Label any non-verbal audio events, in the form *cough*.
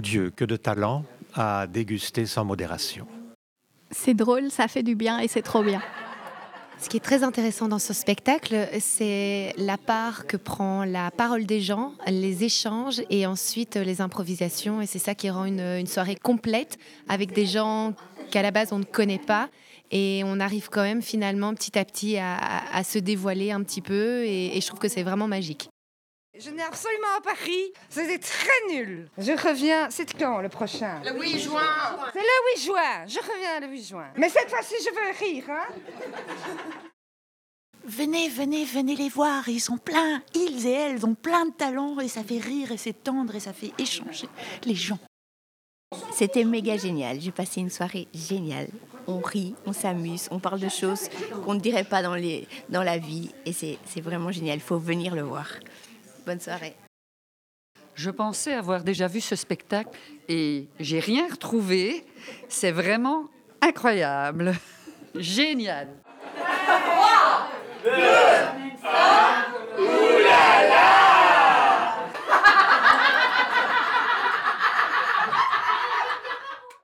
Dieu que de talent à déguster sans modération. C'est drôle, ça fait du bien et c'est trop bien. Ce qui est très intéressant dans ce spectacle, c'est la part que prend la parole des gens, les échanges et ensuite les improvisations. Et c'est ça qui rend une, soirée complète avec des gens qu'à la base on ne connaît pas. Et on arrive quand même finalement petit à petit à, se dévoiler un petit peu. et je trouve que c'est vraiment magique. Je n'ai absolument pas ri. C'était très nul. Je reviens. C'est quand le prochain? Le 8 juin. C'est le 8 juin. Je reviens le 8 juin. Mais cette fois-ci, je veux rire. Hein? Venez, venez, venez les voir. Ils sont pleins. Ils et elles ont plein de talents et ça fait rire et c'est tendre et ça fait échanger les gens. C'était méga génial. J'ai passé une soirée géniale. On rit, on s'amuse, on parle de choses qu'on ne dirait pas dans, les, dans la vie. Et c'est vraiment génial. Il faut venir le voir. Bonne soirée. Je pensais avoir déjà vu ce spectacle et j'ai rien retrouvé. C'est vraiment incroyable. *laughs* Génial. 3, 2,